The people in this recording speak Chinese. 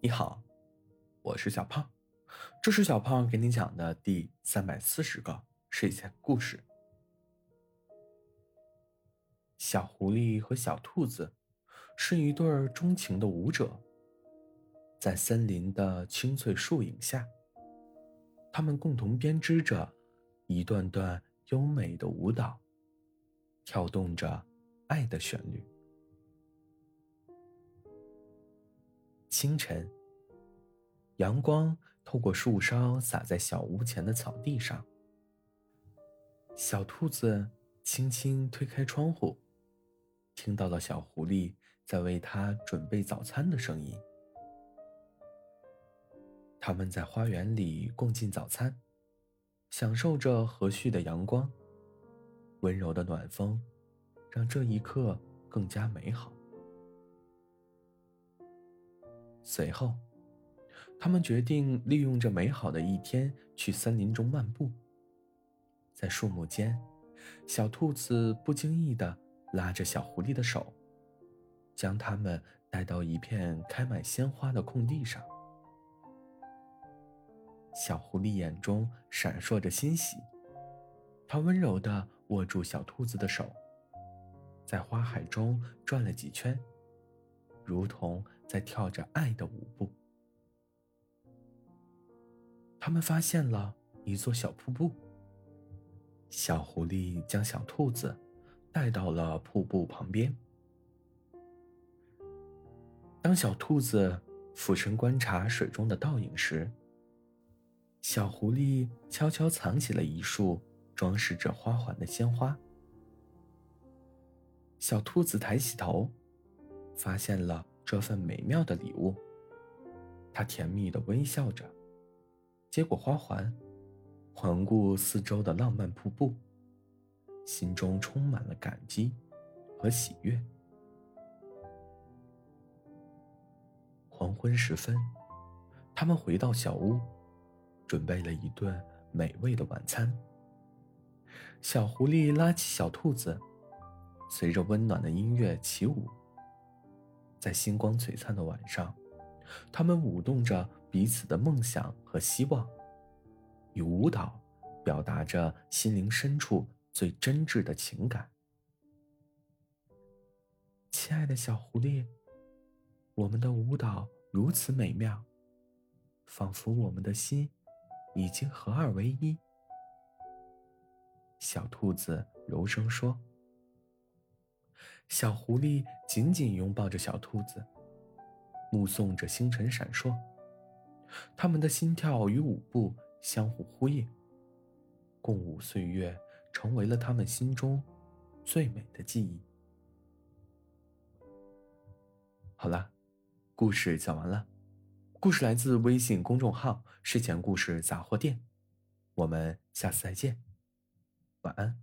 你好，我是小胖，这是小胖给你讲的第三百四十个睡前故事。小狐狸和小兔子是一对钟情的舞者，在森林的青翠树影下，他们共同编织着一段段优美的舞蹈，跳动着爱的旋律。清晨，阳光透过树梢洒在小屋前的草地上。小兔子轻轻推开窗户，听到了小狐狸在为它准备早餐的声音。他们在花园里共进早餐，享受着和煦的阳光，温柔的暖风，让这一刻更加美好。随后，他们决定利用这美好的一天去森林中漫步。在树木间，小兔子不经意的拉着小狐狸的手，将它们带到一片开满鲜花的空地上。小狐狸眼中闪烁着欣喜，它温柔的握住小兔子的手，在花海中转了几圈。如同在跳着爱的舞步。他们发现了一座小瀑布。小狐狸将小兔子带到了瀑布旁边。当小兔子俯身观察水中的倒影时，小狐狸悄悄藏起了一束装饰着花环的鲜花。小兔子抬起头。发现了这份美妙的礼物，他甜蜜的微笑着，接过花环，环顾四周的浪漫瀑布，心中充满了感激和喜悦。黄昏时分，他们回到小屋，准备了一顿美味的晚餐。小狐狸拉起小兔子，随着温暖的音乐起舞。在星光璀璨的晚上，他们舞动着彼此的梦想和希望，以舞蹈表达着心灵深处最真挚的情感。亲爱的小狐狸，我们的舞蹈如此美妙，仿佛我们的心已经合二为一。小兔子柔声说。小狐狸紧紧拥抱着小兔子，目送着星辰闪烁。他们的心跳与舞步相互呼应，共舞岁月成为了他们心中最美的记忆。好了，故事讲完了。故事来自微信公众号“睡前故事杂货店”，我们下次再见，晚安。